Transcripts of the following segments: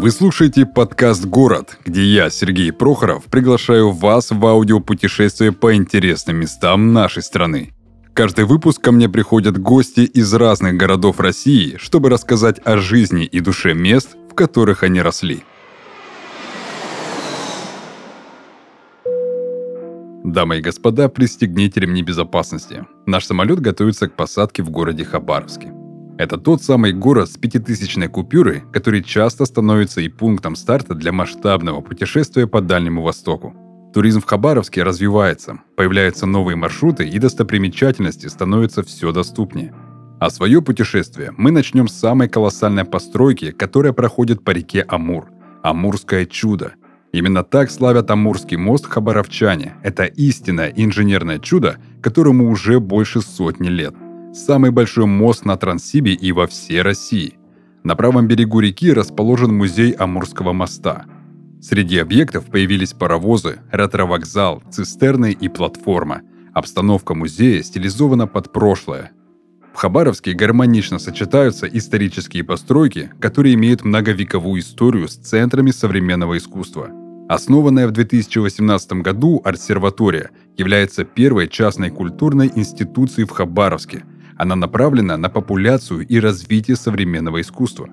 Вы слушаете подкаст «Город», где я, Сергей Прохоров, приглашаю вас в аудиопутешествие по интересным местам нашей страны. Каждый выпуск ко мне приходят гости из разных городов России, чтобы рассказать о жизни и душе мест, в которых они росли. Дамы и господа, пристегните ремни безопасности. Наш самолет готовится к посадке в городе Хабаровске. Это тот самый город с пятитысячной купюрой, который часто становится и пунктом старта для масштабного путешествия по Дальнему Востоку. Туризм в Хабаровске развивается, появляются новые маршруты и достопримечательности становятся все доступнее. А свое путешествие мы начнем с самой колоссальной постройки, которая проходит по реке Амур – Амурское чудо. Именно так славят Амурский мост хабаровчане. Это истинное инженерное чудо, которому уже больше сотни лет – самый большой мост на Транссибе и во всей России. На правом берегу реки расположен музей Амурского моста. Среди объектов появились паровозы, ретро-вокзал, цистерны и платформа. Обстановка музея стилизована под прошлое. В Хабаровске гармонично сочетаются исторические постройки, которые имеют многовековую историю с центрами современного искусства. Основанная в 2018 году арт-серватория является первой частной культурной институцией в Хабаровске – она направлена на популяцию и развитие современного искусства.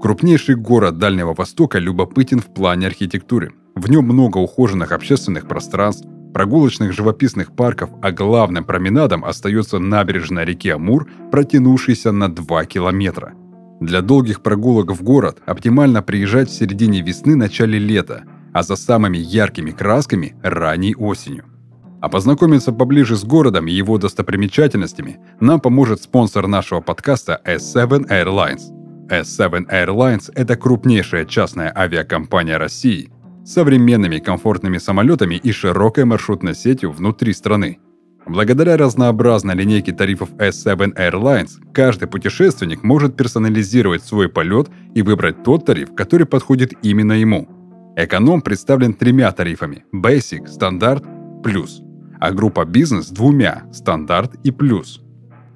Крупнейший город Дальнего Востока любопытен в плане архитектуры. В нем много ухоженных общественных пространств, прогулочных живописных парков, а главным променадом остается набережная реки Амур, протянувшаяся на 2 километра. Для долгих прогулок в город оптимально приезжать в середине весны-начале лета, а за самыми яркими красками – ранней осенью. А познакомиться поближе с городом и его достопримечательностями нам поможет спонсор нашего подкаста S7 Airlines. S7 Airlines – это крупнейшая частная авиакомпания России с современными комфортными самолетами и широкой маршрутной сетью внутри страны. Благодаря разнообразной линейке тарифов S7 Airlines, каждый путешественник может персонализировать свой полет и выбрать тот тариф, который подходит именно ему. Эконом представлен тремя тарифами – Basic, Стандарт, Плюс – а группа бизнес двумя – стандарт и плюс.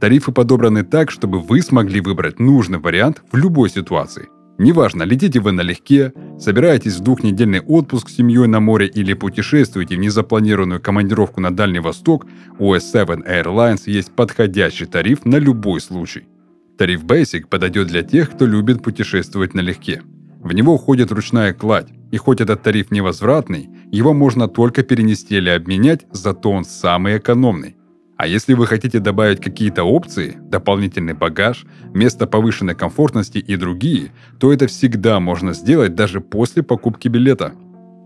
Тарифы подобраны так, чтобы вы смогли выбрать нужный вариант в любой ситуации. Неважно, летите вы налегке, собираетесь в двухнедельный отпуск с семьей на море или путешествуете в незапланированную командировку на Дальний Восток, у S7 Airlines есть подходящий тариф на любой случай. Тариф Basic подойдет для тех, кто любит путешествовать налегке. В него входит ручная кладь, и хоть этот тариф невозвратный, его можно только перенести или обменять, зато он самый экономный. А если вы хотите добавить какие-то опции, дополнительный багаж, место повышенной комфортности и другие, то это всегда можно сделать даже после покупки билета.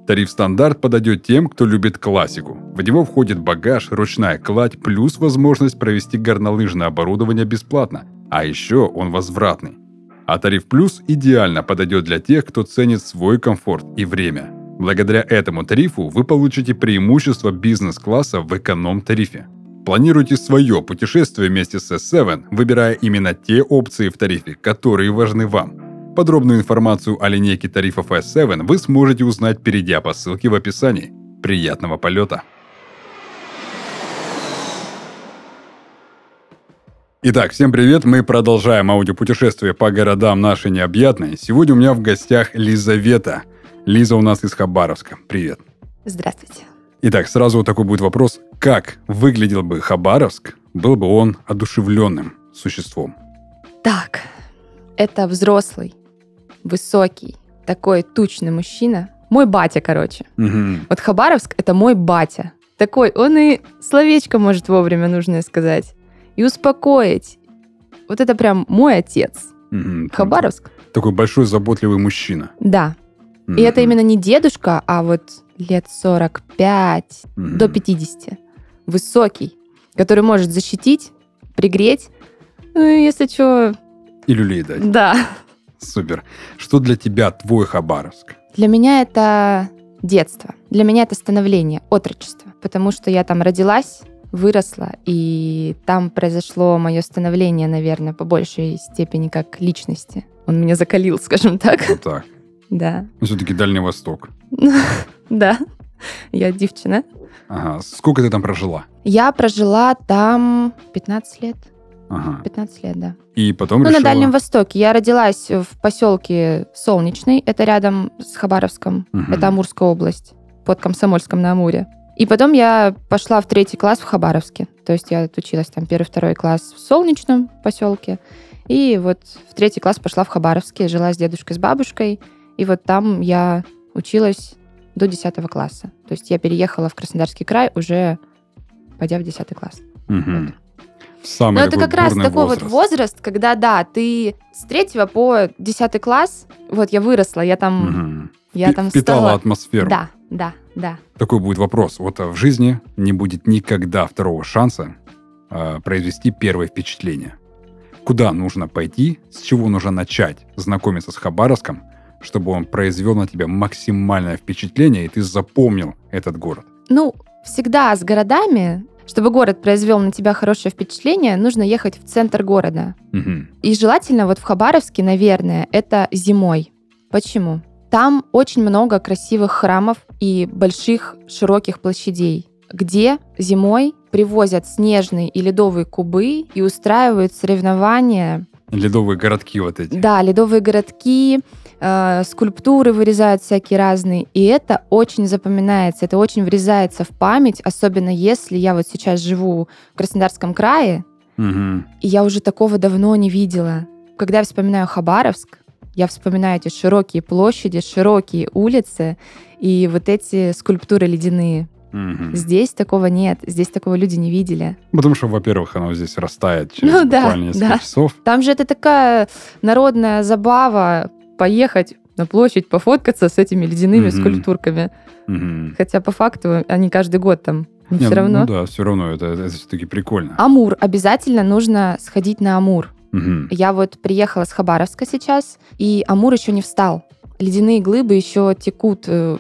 Тариф стандарт подойдет тем, кто любит классику. В него входит багаж, ручная кладь плюс возможность провести горнолыжное оборудование бесплатно. А еще он возвратный. А тариф плюс идеально подойдет для тех, кто ценит свой комфорт и время. Благодаря этому тарифу вы получите преимущество бизнес-класса в эконом-тарифе. Планируйте свое путешествие вместе с S7, выбирая именно те опции в тарифе, которые важны вам. Подробную информацию о линейке тарифов S7 вы сможете узнать, перейдя по ссылке в описании. Приятного полета! Итак, всем привет, мы продолжаем аудиопутешествие по городам нашей необъятной. Сегодня у меня в гостях Лизавета. Лиза у нас из Хабаровска. Привет. Здравствуйте. Итак, сразу вот такой будет вопрос. Как выглядел бы Хабаровск, был бы он одушевленным существом? Так, это взрослый, высокий, такой тучный мужчина. Мой батя, короче. Угу. Вот Хабаровск — это мой батя. Такой, он и словечко может вовремя нужное сказать и успокоить. Вот это прям мой отец. Угу. Хабаровск. Такой большой заботливый мужчина. Да. Угу. И это именно не дедушка, а вот лет 45 Мгм. до 50. Высокий, который может защитить, пригреть. Ну, если что, И люлей дать. да. Супер. Что для тебя твой Хабаровск? Для меня это детство. Для меня это становление, отрочество. Потому что я там родилась, выросла, и там произошло мое становление, наверное, по большей степени как личности. Он меня закалил, скажем так. Вот так. Да. Все-таки Дальний Восток. Да. Я девчина. Ага. Сколько ты там прожила? Я прожила там 15 лет. Ага. 15 лет, да. И потом Ну, решила... на Дальнем Востоке. Я родилась в поселке Солнечный, это рядом с Хабаровском, Мгм. это Амурская область, под Комсомольском на Амуре. И потом я пошла в третий класс в Хабаровске. То есть я отучилась там первый, второй класс в Солнечном поселке. И вот в третий класс пошла в Хабаровске, жила с дедушкой, с бабушкой. И вот там я училась до 10 класса. То есть я переехала в Краснодарский край уже пойдя в 10 класс. Мгм. Самый Но Ну, это как раз такой возраст. вот возраст, когда, да, ты с третьего по 10 класс, вот я выросла, я там, Мгм. я там Впитала стала... атмосферу. Да, да, да. Такой будет вопрос. Вот а, в жизни не будет никогда второго шанса а, произвести первое впечатление. Куда нужно пойти, с чего нужно начать знакомиться с Хабаровском, чтобы он произвел на тебя максимальное впечатление, и ты запомнил этот город. Ну, всегда с городами, чтобы город произвел на тебя хорошее впечатление, нужно ехать в центр города. Мгм. И желательно вот в Хабаровске, наверное, это зимой. Почему? Там очень много красивых храмов и больших широких площадей, где зимой привозят снежные и ледовые кубы и устраивают соревнования. Ледовые городки вот эти. Да, ледовые городки, э, скульптуры вырезают всякие разные. И это очень запоминается, это очень врезается в память, особенно если я вот сейчас живу в Краснодарском крае, Мгм. и я уже такого давно не видела. Когда я вспоминаю Хабаровск, я вспоминаю эти широкие площади, широкие улицы и вот эти скульптуры ледяные. Мгм. Здесь такого нет, здесь такого люди не видели. Потому что, во-первых, оно здесь растает через Ну да, буквально несколько да. часов. Там же это такая народная забава поехать на площадь, пофоткаться с этими ледяными Мгм. скульптурками. Мгм. Хотя по факту они каждый год там. Но Не, все ну равно. да, все равно, это, это все-таки прикольно. Амур. Обязательно нужно сходить на Амур. Мгм. Я вот приехала с Хабаровска сейчас, и Амур еще не встал. Ледяные глыбы еще текут, э,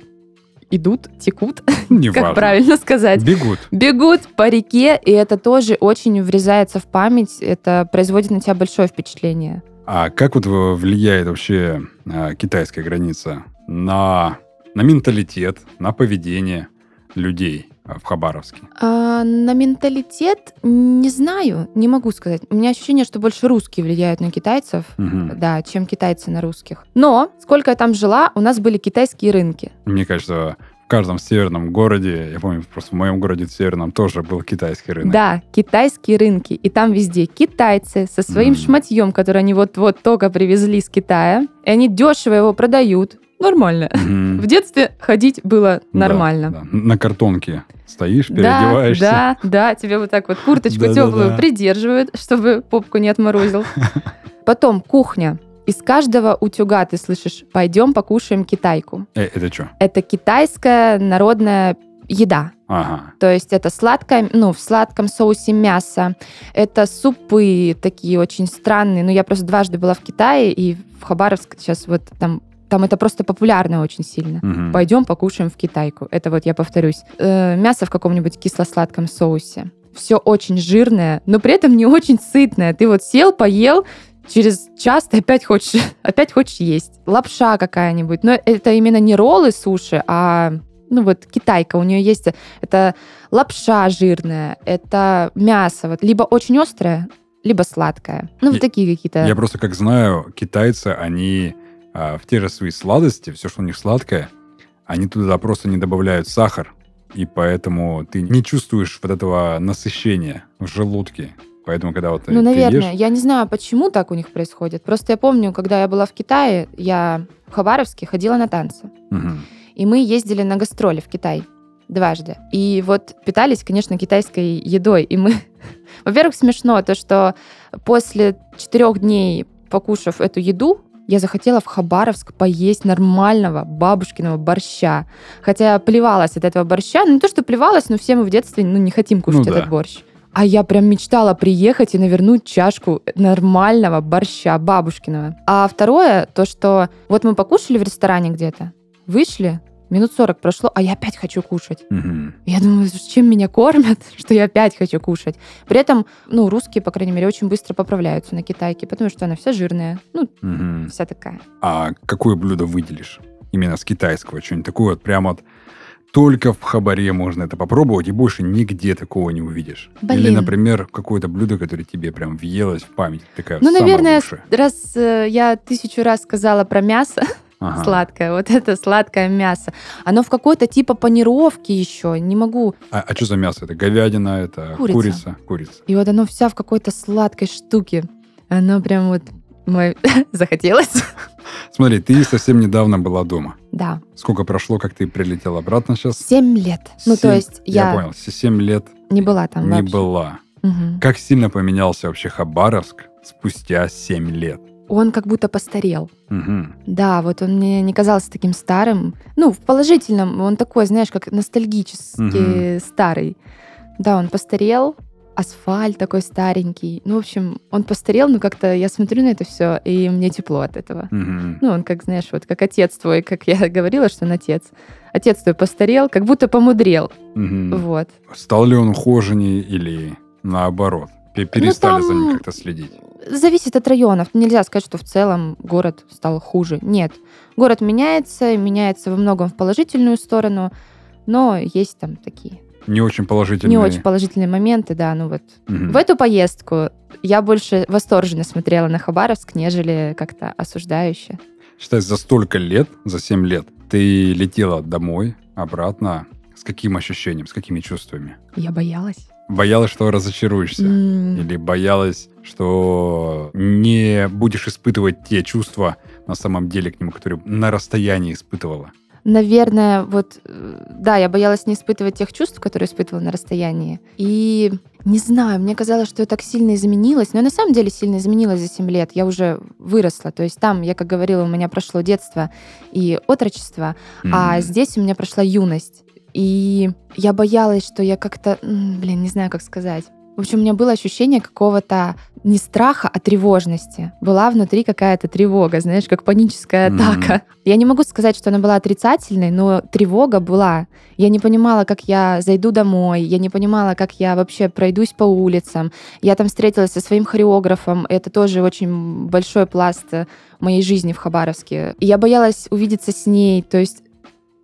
идут, текут, Неважно. как правильно сказать. Бегут. Бегут по реке, и это тоже очень врезается в память, это производит на тебя большое впечатление. А как вот влияет вообще э, китайская граница на, на менталитет, на поведение людей в Хабаровске? А, на менталитет не знаю, не могу сказать. У меня ощущение, что больше русские влияют на китайцев, Мгм. да, чем китайцы на русских. Но сколько я там жила, у нас были китайские рынки. Мне кажется, в каждом северном городе, я помню, просто в моем городе в северном тоже был китайский рынок. Да, китайские рынки. И там везде китайцы со своим Мгм. шматьем, который они вот-вот только привезли с Китая. И они дешево его продают. Нормально. Мгм. В детстве ходить было Да, нормально. да. На картонке стоишь, Да, переодеваешься. да, да, тебе вот так вот курточку теплую придерживают, чтобы попку не отморозил. Потом кухня. Из каждого утюга ты слышишь «пойдем покушаем китайку». Э, это что? Это китайская народная еда. Ага. То есть это сладкое, ну, в сладком соусе мясо. Это супы такие очень странные. Ну, я просто дважды была в Китае, и в Хабаровск сейчас вот там, там это просто популярно очень сильно. Мгм. Пойдем покушаем в китайку. Это вот я повторюсь. Э, мясо в каком-нибудь кисло-сладком соусе. Все очень жирное, но при этом не очень сытное. Ты вот сел, поел, через час ты опять хочешь, опять хочешь есть. Лапша какая-нибудь. Но это именно не роллы суши, а ну вот китайка, у нее есть это лапша жирная, это мясо, вот либо очень острое, либо сладкое. Ну, Я- вот такие какие-то. Я просто как знаю, китайцы, они а, в те же свои сладости, все, что у них сладкое, они туда просто не добавляют сахар, и поэтому ты не чувствуешь вот этого насыщения в желудке. Поэтому, когда вот Ну, наверное. ешь... Я не знаю, почему так у них происходит. Просто я помню, когда я была в Китае, я в Хабаровске ходила на танцы. Мгм. И мы ездили на гастроли в Китай дважды. И вот питались, конечно, китайской едой. И мы... Во-первых, смешно то, что после четырех дней, покушав эту еду, я захотела в Хабаровск поесть нормального бабушкиного борща. Хотя я плевалась от этого борща. Ну, не то, что плевалась, но все мы в детстве ну, не хотим кушать Ну да. этот борщ. А я прям мечтала приехать и навернуть чашку нормального борща бабушкиного. А второе, то, что вот мы покушали в ресторане где-то, вышли, минут 40 прошло, а я опять хочу кушать. Мгм. Я думаю, чем меня кормят, что я опять хочу кушать. При этом, ну, русские, по крайней мере, очень быстро поправляются на китайке, потому что она вся жирная, ну, Мгм. вся такая. А какое блюдо выделишь? Именно с китайского, что-нибудь такое вот прям вот только в Хабаре можно это попробовать, и больше нигде такого не увидишь. Блин. Или, например, какое-то блюдо, которое тебе прям въелось в память. Такая Ну, наверное, лучшая. раз э, я тысячу раз сказала про мясо Ага. сладкое, вот это сладкое мясо, оно в какой-то типа панировке еще, не могу. А, а что за мясо? Это говядина, это Курица. курица? Курица. И вот оно вся в какой-то сладкой штуке. Оно прям вот мой... захотелось. Смотри, ты совсем недавно была дома. Да, Сколько прошло, как ты прилетела обратно сейчас? семь лет. Ну, то есть я, понял, семь лет не была там не вообще. была. Как сильно поменялся вообще Хабаровск спустя семь лет? Он как будто постарел. Мгм. Да, вот он мне не казался таким старым. Ну, в положительном, он такой, знаешь, как ностальгически старый. Да, он постарел, асфальт такой старенький. Ну, в общем, он постарел, но как-то я смотрю на это все, и мне тепло от этого. Мгм. Ну, он как, знаешь, вот как отец твой, как я говорила, что он отец. Отец твой постарел, как будто помудрел. Мгм. Вот. Стал ли он ухоженнее или наоборот? Пе- Перестали за ним там- как-то следить? Зависит от районов. Нельзя сказать, что в целом город стал хуже. Нет. Город меняется, меняется во многом в положительную сторону, но есть там такие Не очень положительные. не очень положительные моменты, да, ну вот. Мгм. В эту поездку я больше восторженно смотрела на Хабаровск, нежели как-то осуждающе. Считай, за столько лет, за 7 лет, ты летела домой, обратно. С каким ощущением, с какими чувствами? Я боялась. Боялась, что разочаруешься? М, Или боялась, что не будешь испытывать те чувства на самом деле к нему, которые на расстоянии испытывала? Наверное, вот, э, да, я боялась не испытывать тех чувств, которые испытывала на расстоянии. И не знаю, мне казалось, что я так сильно изменилась, но я на самом деле сильно изменилась за 7 лет. Я уже выросла. То есть там, я как говорила, у меня прошло детство и отрочество, а Мгм. здесь у меня прошла юность. И я боялась, что я как-то, блин, не знаю, как сказать. В общем, у меня было ощущение какого-то не страха, а тревожности. Была внутри какая-то тревога, знаешь, как паническая атака. Я не могу сказать, что она была отрицательной, но тревога была. Я не понимала, как я зайду домой, я не понимала, как я вообще пройдусь по улицам. Я там встретилась со своим хореографом, это тоже очень большой пласт э, моей жизни в Хабаровске. И я боялась увидеться с ней, то есть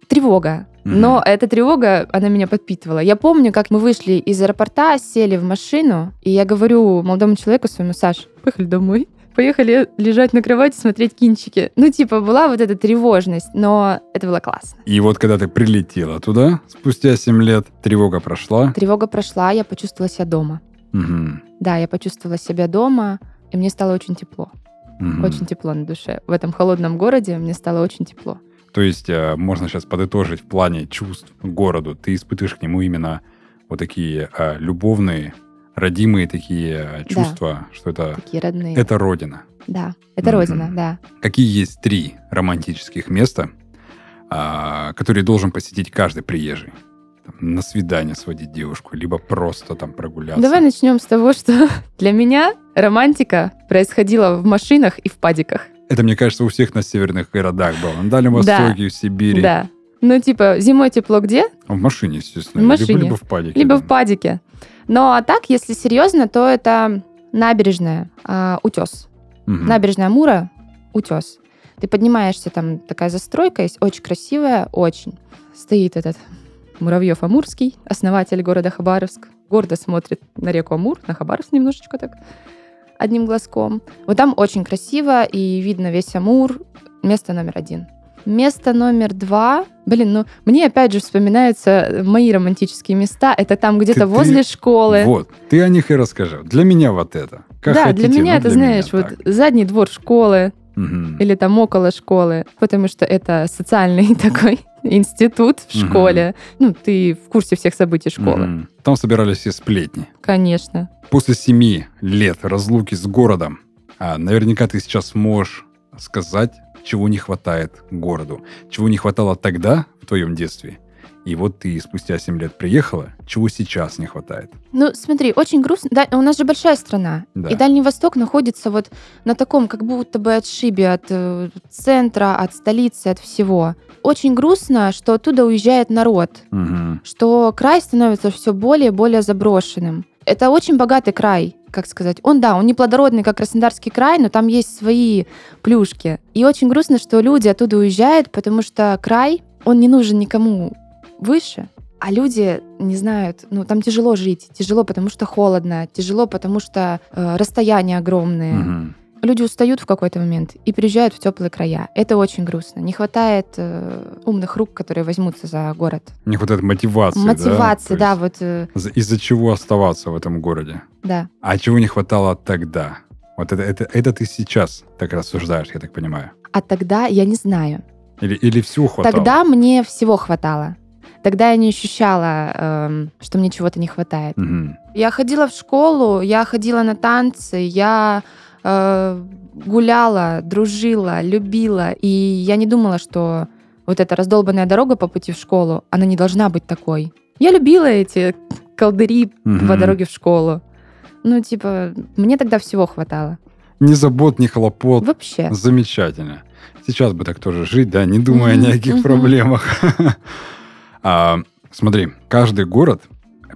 тревога. Но эта тревога, она меня подпитывала. Я помню, как мы вышли из аэропорта, сели в машину, и я говорю молодому человеку своему, Саш, поехали домой. Поехали лежать на кровати, смотреть кинчики. Ну, типа, была вот эта тревожность, но это было классно. И вот когда ты прилетела туда, спустя 7 лет, тревога прошла. Тревога прошла, я почувствовала себя дома. Мгм. Да, я почувствовала себя дома, и мне стало очень тепло. Мгм. Очень тепло на душе. В этом холодном городе мне стало очень тепло. То есть э, можно сейчас подытожить в плане чувств к городу. Ты испытываешь к нему именно вот такие э, любовные, родимые такие э, чувства, что это, Такие родные. это родина. Да, это Мгм. родина, да. Какие есть три романтических места, а, которые должен посетить каждый приезжий? Там, на свидание сводить девушку, либо просто там прогуляться. Давай начнем с того, что для меня романтика происходила в машинах и в падиках. Это, мне кажется, у всех на северных городах было. На Дальнем Да. Востоке, в Сибири. Да. Ну, типа, зимой тепло где? В машине, естественно. В Либо- машине. Либо, в падике. Либо да. в падике. Но а так, если серьезно, то это набережная, а, утес. Мгм. Набережная Амура, утес. Ты поднимаешься, там такая застройка есть, очень красивая, очень. Стоит этот Муравьев Амурский, основатель города Хабаровск. Гордо смотрит на реку Амур, на Хабаровск немножечко так, одним глазком. Вот там очень красиво, и видно весь Амур. Место номер один. Место номер два. Блин, ну мне опять же вспоминаются мои романтические места. Это там где-то ты- возле школы. Вот, ты о них и расскажи. Для меня вот это. Как да, хотите, для меня это, для знаешь, меня вот так. задний двор школы Мгм. или там около школы, потому что это социальный такой институт в Мгм. школе. Ну, ты в курсе всех событий школы. Мгм. Там собирались все сплетни. Конечно. После семи лет разлуки с городом, а, наверняка ты сейчас сможешь сказать, чего не хватает городу. Чего не хватало тогда, в твоем детстве. И вот ты спустя 7 лет приехала, чего сейчас не хватает. Ну, смотри, очень грустно. Да, у нас же большая страна. Да. И Дальний Восток находится вот на таком, как будто бы отшибе от э, центра, от столицы, от всего. Очень грустно, что оттуда уезжает народ. Мгм. что край становится все более и более заброшенным. Это очень богатый край, как сказать. Он, да, он не плодородный, как Краснодарский край, но там есть свои плюшки. И очень грустно, что люди оттуда уезжают, потому что край, он не нужен никому выше, а люди не знают, ну там тяжело жить, тяжело, потому что холодно, тяжело, потому что э, расстояния огромные. Мгм. Люди устают в какой-то момент и приезжают в теплые края. Это очень грустно. Не хватает э, умных рук, которые возьмутся за город. Не хватает мотивации, да? Мотивации, да, есть вот, э, за- Из-за чего оставаться в этом городе? да. А чего не хватало тогда? Вот это, это, это ты сейчас так рассуждаешь, я так понимаю. А тогда я не знаю. Или, или всего хватало? Тогда мне всего хватало. Тогда я не ощущала, эм, что мне чего-то не хватает. Мгм. Я ходила в школу, я ходила на танцы, я э, гуляла, дружила, любила. И я не думала, что вот эта раздолбанная дорога по пути в школу, она не должна быть такой. Я любила эти колдыри Мгм. по дороге в школу. Ну, типа, мне тогда всего хватало. Ни забот, ни хлопот. Вообще. Замечательно. Сейчас бы так тоже жить, да, не думая Мгм, ни о каких мгм. проблемах. А, Смотри, каждый город,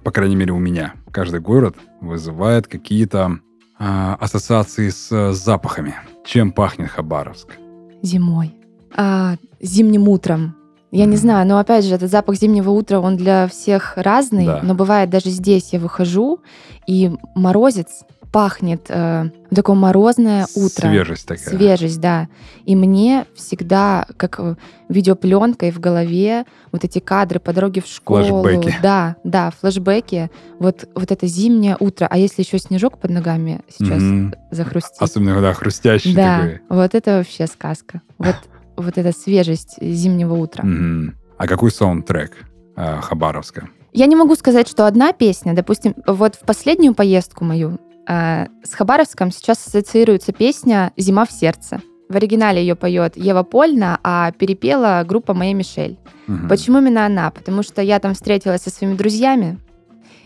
по крайней мере у меня, каждый город вызывает какие-то а, ассоциации с э, запахами. Чем пахнет Хабаровск? Зимой. А, зимним утром. Я не знаю, но опять же, этот запах зимнего утра, он для всех разный, Да. но бывает даже здесь я выхожу, и морозец пахнет э, такое морозное утро. Свежесть такая. Свежесть, да. И мне всегда, как э, видеопленкой в голове, вот эти кадры по дороге в школу. Флэшбэки. Да, да, флешбеки. Вот, вот это зимнее утро. А если еще снежок под ногами сейчас Мгм. захрустит? Особенно, когда хрустящий Да, такой. вот это вообще сказка. Вот, вот эта свежесть зимнего утра. Мгм. А какой саундтрек а, Хабаровска? Я не могу сказать, что одна песня, допустим, вот в последнюю поездку мою э, с Хабаровском сейчас ассоциируется песня «Зима в сердце». В оригинале ее поет Ева Польна, а перепела группа «Моя Мишель». Мгм. Почему именно она? Потому что я там встретилась со своими друзьями,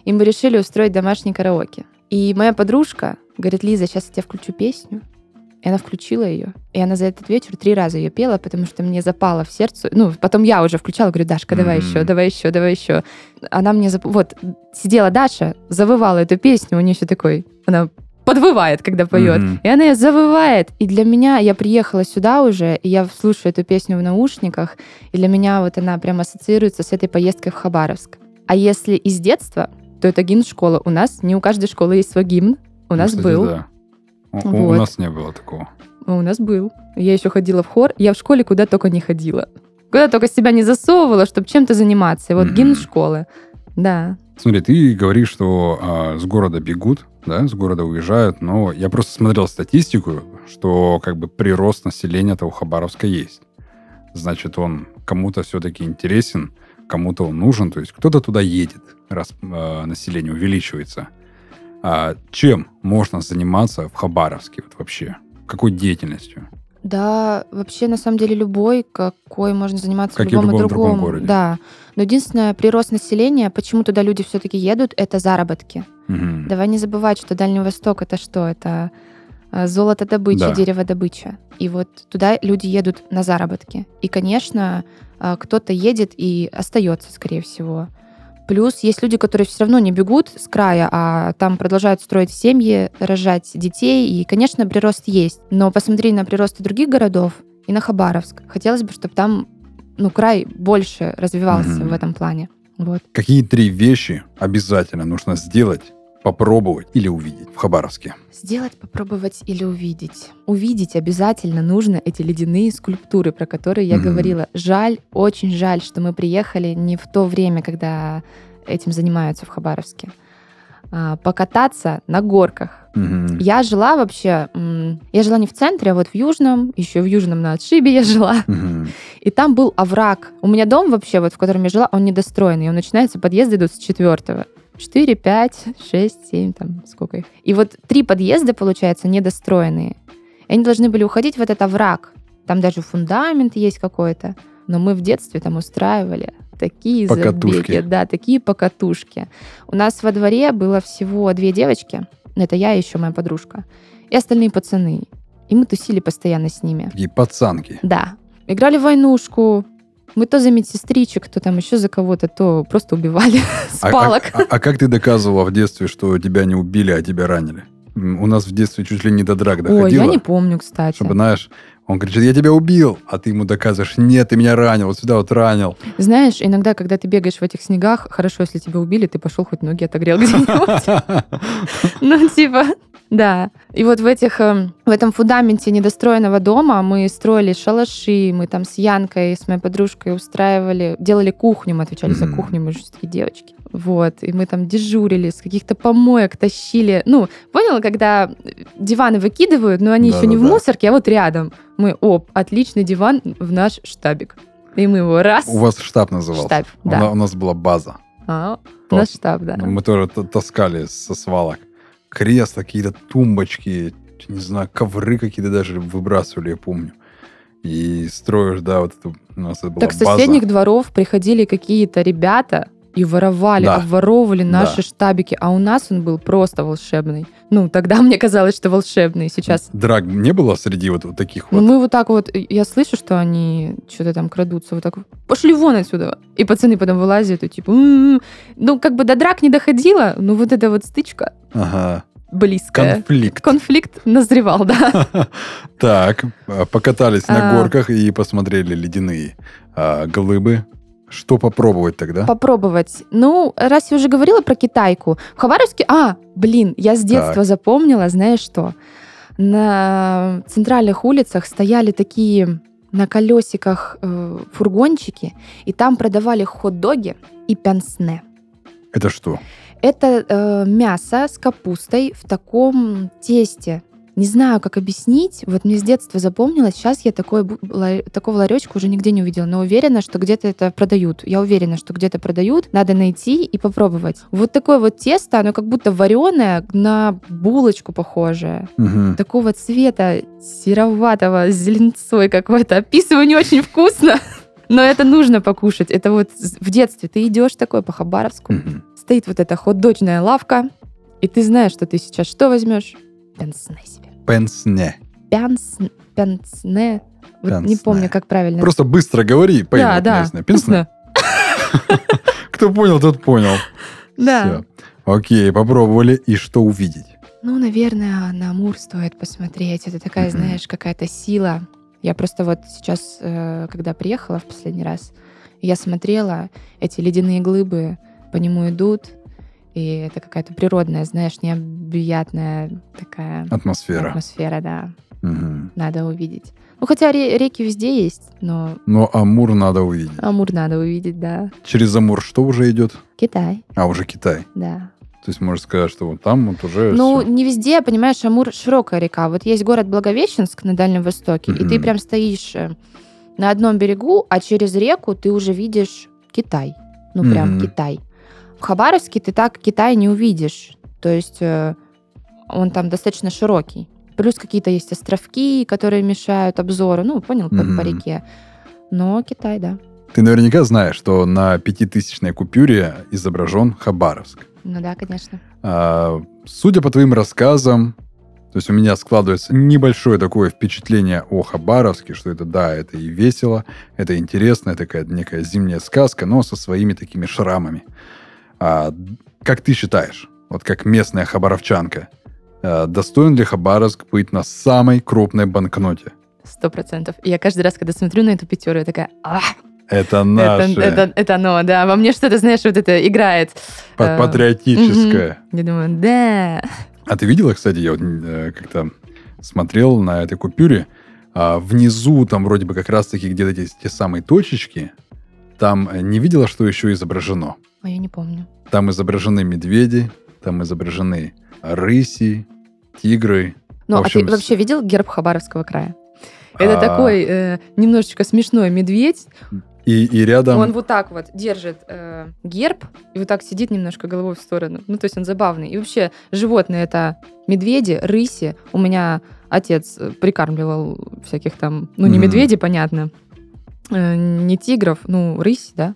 и мы решили устроить домашний караоке. И моя подружка говорит, Лиза, сейчас я тебе включу песню. И она включила ее. И она за этот вечер три раза ее пела, потому что мне запало в сердце. Ну, потом я уже включала, говорю, Дашка, давай Мгм. еще, давай еще, давай еще. Она мне... зап- Вот, сидела Даша, завывала эту песню, у нее еще такой... Она подвывает, когда поет. Мгм. И она ее завывает. И для меня, я приехала сюда уже, и я слушаю эту песню в наушниках, и для меня вот она прям ассоциируется с этой поездкой в Хабаровск. А если из детства, то это гимн школы. У нас не у каждой школы есть свой гимн. У нас Кстати, был. да. У- У, Вот. нас не было такого. У нас был. Я еще ходила в хор. Я в школе куда только не ходила. Куда только себя не засовывала, чтобы чем-то заниматься. И вот Мгм. гимн школы. Да. Смотри, ты говоришь, что а, с города бегут, да, с города уезжают, но я просто смотрел статистику, что как бы прирост населения-то у Хабаровска есть. Значит, он кому-то все-таки интересен, кому-то он нужен, то есть кто-то туда едет, раз а, население увеличивается. А чем можно заниматься в Хабаровске вот вообще? Какой деятельностью? Да, вообще, на самом деле, любой, какой можно заниматься Как в и в любом, и любом другом другом. городе. Да. Но единственное, прирост населения, почему туда люди все-таки едут, это заработки. Мгм. Давай не забывать, что Дальний Восток это что? Это э, золотодобыча, Да. дереводобыча. И вот туда люди едут на заработки. И, конечно, э, кто-то едет и остается, скорее всего. Плюс есть люди, которые все равно не бегут с края, а там продолжают строить семьи, рожать детей. И, конечно, прирост есть. Но посмотри на приросты других городов и на Хабаровск. Хотелось бы, чтобы там ну, край больше развивался Мгм. в этом плане. Вот. Какие три вещи обязательно нужно сделать, попробовать или увидеть в Хабаровске? Сделать, попробовать или увидеть. Увидеть обязательно нужно эти ледяные скульптуры, про которые я Мгм. говорила. Жаль, очень жаль, что мы приехали не в то время, когда этим занимаются в Хабаровске. А, покататься на горках. Мгм. Я жила вообще, я жила не в центре, а вот в Южном, еще в Южном на отшибе я жила. Мгм. И там был овраг. У меня дом вообще, вот в котором я жила, он недостроенный. Он начинается, подъезды идут с четвертого. 4, 5, 6, 7, там сколько их. И вот три подъезда, получается, недостроенные. И они должны были уходить в этот овраг. Там даже фундамент есть какой-то. Но мы в детстве там устраивали такие Покатушки. забеги. Да, такие покатушки. У нас во дворе было всего две девочки. Это я и еще моя подружка. И остальные пацаны. И мы тусили постоянно с ними. Такие пацанки. Да. Играли в войнушку. Мы то за медсестричек, то там еще за кого-то, то просто убивали с А- а- палок. А, а как ты доказывала в детстве, что тебя не убили, а тебя ранили? У нас в детстве чуть ли не до драк Ой, доходило. я не помню, кстати. Чтобы, знаешь, Он кричит, я тебя убил, а ты ему доказываешь, нет, ты меня ранил, вот сюда вот ранил. Знаешь, иногда, когда ты бегаешь в этих снегах, хорошо, если тебя убили, ты пошел хоть ноги отогрел где-нибудь. Ну, типа, да. И вот в этих, эм, в этом фундаменте недостроенного дома мы строили шалаши, мы там с Янкой, с моей подружкой устраивали, делали кухню, мы отвечали за кухню, мы же такие девочки. Вот, и мы там дежурили, с каких-то помоек тащили. Ну, поняла, когда диваны выкидывают, но они еще не в Да-да-да. мусорке, а вот рядом. Мы, оп, отличный диван в наш штабик. И мы его раз, У вас штаб назывался? штаб, да. У нас была база. А, наш штаб, да. Мы тоже таскали со свалок. Кресла, какие-то тумбочки, не знаю, ковры какие-то даже выбрасывали, я помню. И строишь, да, вот эту, у нас это была Так с база. соседних дворов приходили какие-то ребята и воровали, Да. обворовывали наши Да. штабики, а у нас он был просто волшебный. Ну, тогда мне казалось, что волшебный. Сейчас Драк не было среди вот, вот таких Ну, вот? мы вот так вот, я слышу, что они что-то там крадутся, вот так вот, пошли вон отсюда. И пацаны потом вылазят и типа, «М-м-м». ну, как бы до драк не доходило, но вот эта вот стычка Ага. близкая. Конфликт. Конфликт назревал, да. Так, а, покатались на А. горках и посмотрели ледяные а, глыбы. Что попробовать тогда? Попробовать. Ну, раз я уже говорила про китайку, в Хабаровске... А, блин, я с детства Так. запомнила, знаешь что? На центральных улицах стояли такие на колесиках э, фургончики, и там продавали хот-доги и пянсне. Это что? Это э, мясо с капустой в таком тесте. Не знаю, как объяснить. Вот мне с детства запомнилось. Сейчас я такой, такого ларечка уже нигде не увидела. Но уверена, что где-то это продают. Я уверена, что где-то продают. Надо найти и попробовать. Вот такое вот тесто, оно как будто вареное, на булочку похожее. Мгм. Такого цвета сероватого, с зеленцой какой-то. Описываю не очень вкусно. Но это нужно покушать. Это вот в детстве ты идешь такой по Хабаровску, Мгм. стоит вот эта хот-дочная лавка, и ты знаешь, что ты сейчас что возьмешь? Пенсне себе. Пенсне. Пянс, пенсне. Вот не Пенсне. помню, как правильно. Просто быстро говори, поймут да, да. Пенсне. вкусно. Кто понял, тот понял. Да. Всё. Окей, попробовали. И что увидеть? Ну, наверное, на Амур стоит посмотреть. Это такая, Мгм. знаешь, какая-то сила. Я просто вот сейчас, э, когда приехала в последний раз, я смотрела, эти ледяные глыбы по нему идут, и это какая-то природная, знаешь, необъятная такая Атмосфера. атмосфера, да, Мгм. надо увидеть. Ну, хотя ре- реки везде есть, но Но Амур надо увидеть. Амур надо увидеть, да. Через Амур что уже идет? Китай, А, уже Китай. да. То есть можно сказать, что вот там вот уже Ну, всё. не везде, понимаешь, Амур широкая река. Вот есть город Благовещенск на Дальнем Востоке, и ты прям стоишь э, на одном берегу, а через реку ты уже видишь Китай. Ну, прям Мгм. Китай. В Хабаровске ты так Китай не увидишь. То есть э, он там достаточно широкий. Плюс какие-то есть островки, которые мешают обзору. Ну, понял, по, Мгм. по реке. Но Китай, да. Ты наверняка знаешь, что на пятитысячной купюре изображен Хабаровск. Ну да, конечно. А, судя по твоим рассказам, то есть у меня складывается небольшое такое впечатление о Хабаровске, что это, да, это и весело, это интересно, это такая некая зимняя сказка, но со своими такими шрамами. А, как ты считаешь, вот как местная хабаровчанка, а, достоин ли Хабаровск быть на самой крупной банкноте? Сто процентов. И я каждый раз, когда смотрю на эту пятерку, я такая, а, Это это, наше, это, это оно, да. Во мне что-то, знаешь, вот это играет. па- э, патриотическое. Я думаю, да. А ты видела, кстати, я вот э, как-то смотрел на этой купюре, а, внизу там вроде бы как раз-таки где-то те, те самые точечки, там э, не видела, что еще изображено. А я не помню. Там изображены медведи, там изображены рыси, тигры. Ну, В а общем, ты вообще видел герб Хабаровского края? Это А, такой э, немножечко смешной медведь. И, и рядом... Он вот так вот держит э, герб и вот так сидит немножко головой в сторону. Ну, то есть он забавный. И вообще животные это медведи, рыси. У меня отец э, прикармливал всяких там, ну, не Мгм. медведи, понятно, э, не тигров, ну, рысь, да?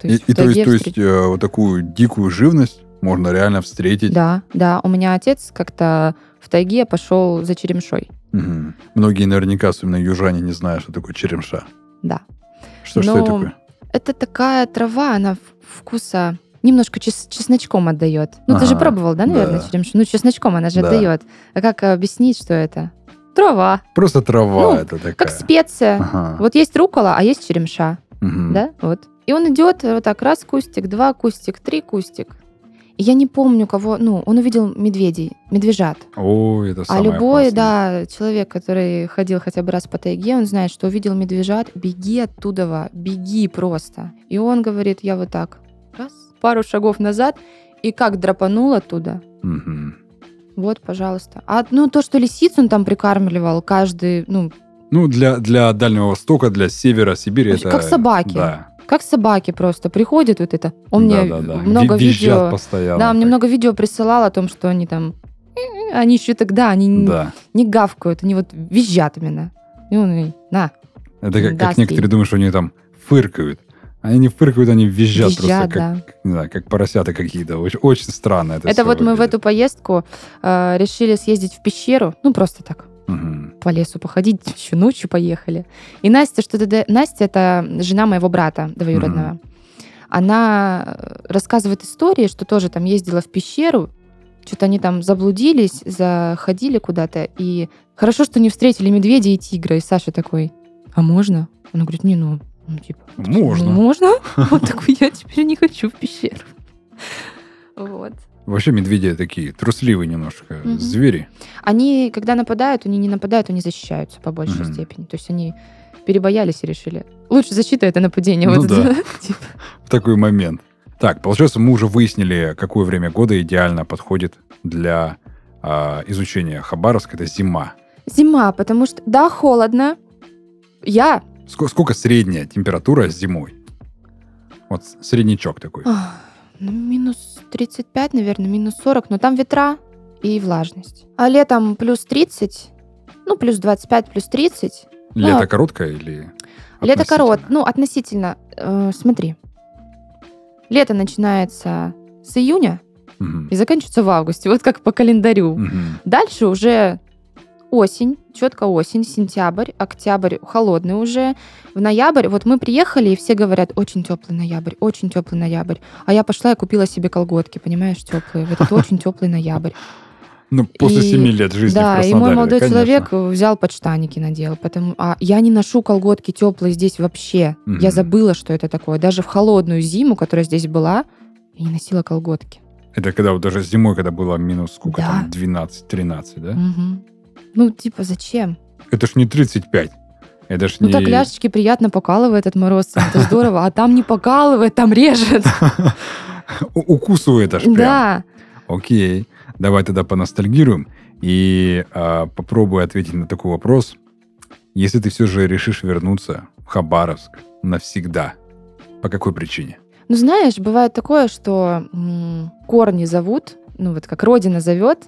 То И, есть, и в то есть, то есть э, вот такую дикую живность можно реально встретить. Да, да. У меня отец как-то в тайге пошел за черемшой. Мгм. Многие наверняка, особенно южане, не знают, что такое черемша. Да. Что, что Но- это такое? Это такая трава, она вкуса немножко чес- чесночком отдает. Ну, ты же Ага, пробовал, да, наверное, да. черемшу? Ну, чесночком она же Да. отдает. А как объяснить, что это? Трава. Просто трава Ну, это такая. Как специя. Ага. Вот есть рукола, а есть черемша. Мгм. Да, вот. И он идет вот так, раз кустик, два кустик, три кустик. И я не помню, кого, ну, он увидел медведей, медвежат. Ой, это А самое любой, опасное. да, человек, который ходил хотя бы раз по тайге, он знает, что увидел медвежат, беги оттуда, беги просто. И он говорит, я вот так, раз, пару шагов назад, и как драпанул оттуда, Мгм. Вот, пожалуйста. А ну то, что лисиц он там прикармливал каждый, ну, Ну, для, для Дальнего Востока, для Севера Сибири это... как собаки. Да. как собаки просто приходят вот это. Он мне Да-да-да. много Ви- визжат видео, постоянно. да, мне так. много видео присылал о том, что они там, они еще тогда, они Да. не гавкают, они вот визжат именно. И он, на, Это как, как некоторые ей. думают, что они там фыркают. Они не фыркают, они визжат, Визжат, просто, как, да. не знаю, как поросята какие-то. Очень, очень странно это Это вот мы в выглядит. эту поездку э, решили съездить в пещеру, ну просто так, Мгм. по лесу походить, еще ночью поехали. И Настя что-то... Настя это жена моего брата двоюродного. Она э, рассказывает истории, что тоже там ездила в пещеру, что-то они там заблудились, заходили куда-то, и хорошо, что не встретили медведя и тигра. И Саша такой, а можно? Она говорит, не, ну, ну, типа, Можно. «Ну, можно? Он такой, я теперь не хочу в пещеру. Вот. Вообще медведи такие трусливые немножко Мгм. звери. Они, когда нападают, они не нападают, они защищаются по большей Мгм. степени. То есть они перебоялись и решили. Лучше защита это нападение. Ну вот да. это, типа. в такой момент. Так, получается, мы уже выяснили, какое время года идеально подходит для а, изучения Хабаровска. Это зима. Зима, потому что, да, холодно. Я, Ск- сколько средняя температура зимой? Вот среднячок такой. ах, ну, минус 35, наверное, минус 40, но там ветра и влажность. А летом плюс 30, ну, плюс 25, плюс 30. Лето ну, короткое или Лето корот, относительно? ну, относительно, э, смотри. Лето начинается с июня Мгм. и заканчивается в августе, вот как по календарю. Мгм. Дальше уже осень, четко осень, сентябрь, октябрь холодный уже. В ноябрь, вот мы приехали, и все говорят, очень теплый ноябрь, очень теплый ноябрь. А я пошла и купила себе колготки, понимаешь, теплые. Вот это очень теплый ноябрь. Ну, после И- семи лет жизни Да, и мой молодой конечно. человек взял подштаники надел, потому а я не ношу колготки теплые здесь вообще. Мгм. Я забыла, что это такое. Даже в холодную зиму, которая здесь была, я не носила колготки. Это когда вот даже зимой, когда было минус сколько Да. там, 12-13, да? Мгм. Ну, типа, зачем? Это ж не 35. Это ж Ну не... так ляжечки приятно покалывает от мороза, это здорово, а там не покалывает, там режет. Укусывает аж прям. Да. Окей. Давай тогда поностальгируем и а, попробуй ответить на такой вопрос. Если ты все же решишь вернуться в Хабаровск навсегда, по какой причине? Ну, знаешь, бывает такое, что м, корни зовут, ну вот как родина зовет,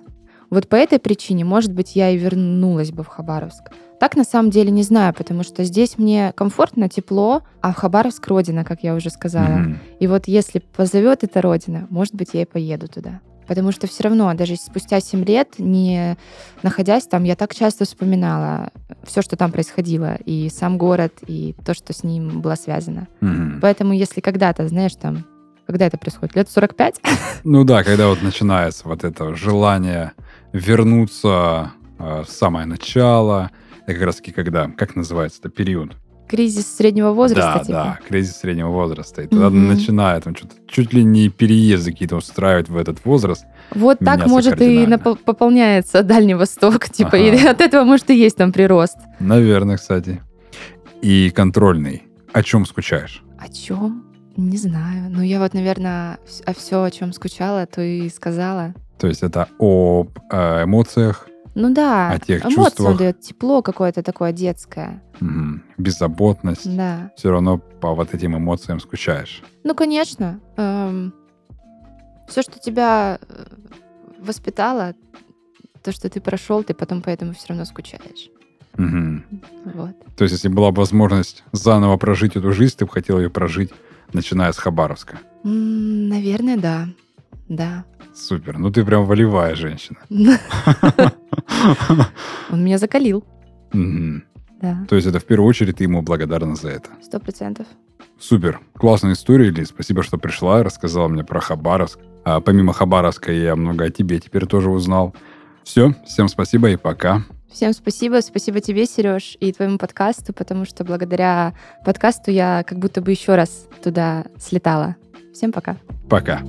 вот по этой причине, может быть, я и вернулась бы в Хабаровск. Так на самом деле не знаю, потому что здесь мне комфортно, тепло, а в Хабаровск родина, как я уже сказала. Мгм. И вот если позовет эта родина, может быть, я и поеду туда. Потому что все равно, даже спустя 7 лет, не находясь там, я так часто вспоминала все, что там происходило, и сам город, и то, что с ним было связано. Мгм. Поэтому, если когда-то, знаешь, там, когда это происходит, лет 45, Ну да, когда вот начинается вот это желание вернуться э, в самое начало, это как раз таки когда, как называется это период? кризис среднего возраста, да, типа. да, кризис среднего возраста. И тогда Мгм. начинает он что-то, чуть ли не переезды какие-то устраивать в этот возраст. Вот так, может, и напо- пополняется Дальний Восток, типа, и Ага. от этого, может, и есть там прирост. Наверное, кстати. И контрольный. О чем скучаешь? О чем? Не знаю. Ну, я вот, наверное, о все, о чем скучала, то и сказала. То есть это об э, эмоциях, Ну да, О тех эмоции он чувствах. дает, тепло какое-то такое детское. мгм, беззаботность. Да. Все равно по вот этим эмоциям скучаешь. Ну, конечно. все, что тебя э, воспитало, то, что ты прошел, ты потом поэтому все равно скучаешь. Мгм. Вот. То есть если была бы возможность заново прожить эту жизнь, ты бы хотел ее прожить, начиная с Хабаровска. М, Наверное, да. Да. Супер. Ну ты прям волевая женщина. Он меня закалил. Да. То есть это в первую очередь ты ему благодарна за это. Сто процентов. Супер. Классная история, Лиз. Спасибо, что пришла, рассказала мне про Хабаровск. А помимо Хабаровска я много о тебе теперь тоже узнал. Все, всем спасибо и пока. Всем спасибо. Спасибо тебе, Сереж, и твоему подкасту, потому что благодаря подкасту я как будто бы еще раз туда слетала. Всем пока. Пока.